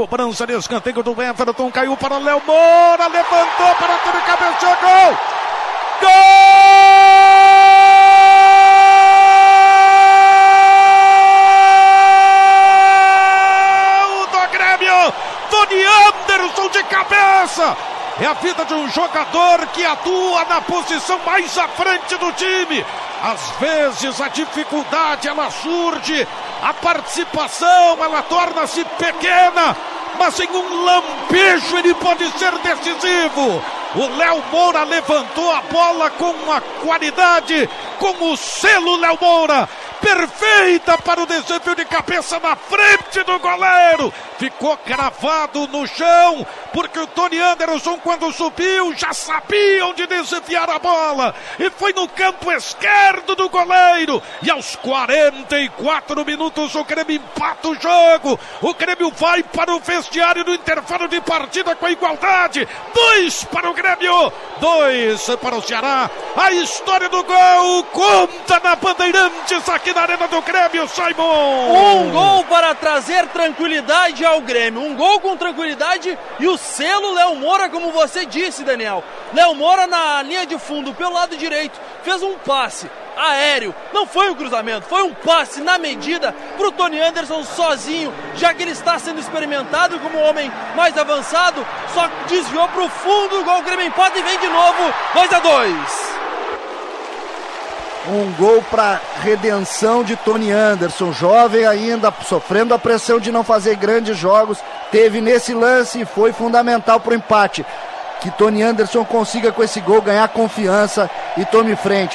cobrança de escanteio do Everton, caiu para Léo Moura, levantou para tudo, cabeceou, gol! Gol! Tony Anderson de cabeça! É a vida de um jogador que atua na posição mais à frente do time. Às vezes a dificuldade ela surge, a participação ela torna-se pequena, mas em um lampejo ele pode ser decisivo. O Léo Moura levantou a bola com uma qualidade, com o selo Léo Moura perfeita para o desafio de cabeça na frente do goleiro. Ficou cravado no chão, porque o Tony Anderson, quando subiu, já sabia onde desviar a bola. E foi no campo esquerdo do goleiro. E aos 44 minutos, o Grêmio empata o jogo. O Grêmio vai para o vestiário do intervalo de partida com a igualdade. Dois para o Grêmio, dois para o Ceará. A história do gol conta na Bandeirantes aqui na Arena do Grêmio, Simon. Um gol para trazer tranquilidade ao Grêmio. Um gol com tranquilidade e o selo Léo Moura, como você disse, Daniel. Léo Moura na linha de fundo, pelo lado direito, fez um passe aéreo. Não foi um cruzamento, foi um passe na medida para o Tony Anderson sozinho, já que ele está sendo experimentado como homem mais avançado. Só desviou para o fundo do gol. O Grêmio empata e vem de novo 2 a 2 um gol para redenção de Tony Anderson, jovem ainda, sofrendo a pressão de não fazer grandes jogos, teve nesse lance e foi fundamental para o empate. Que Tony Anderson consiga com esse gol ganhar confiança e tome frente.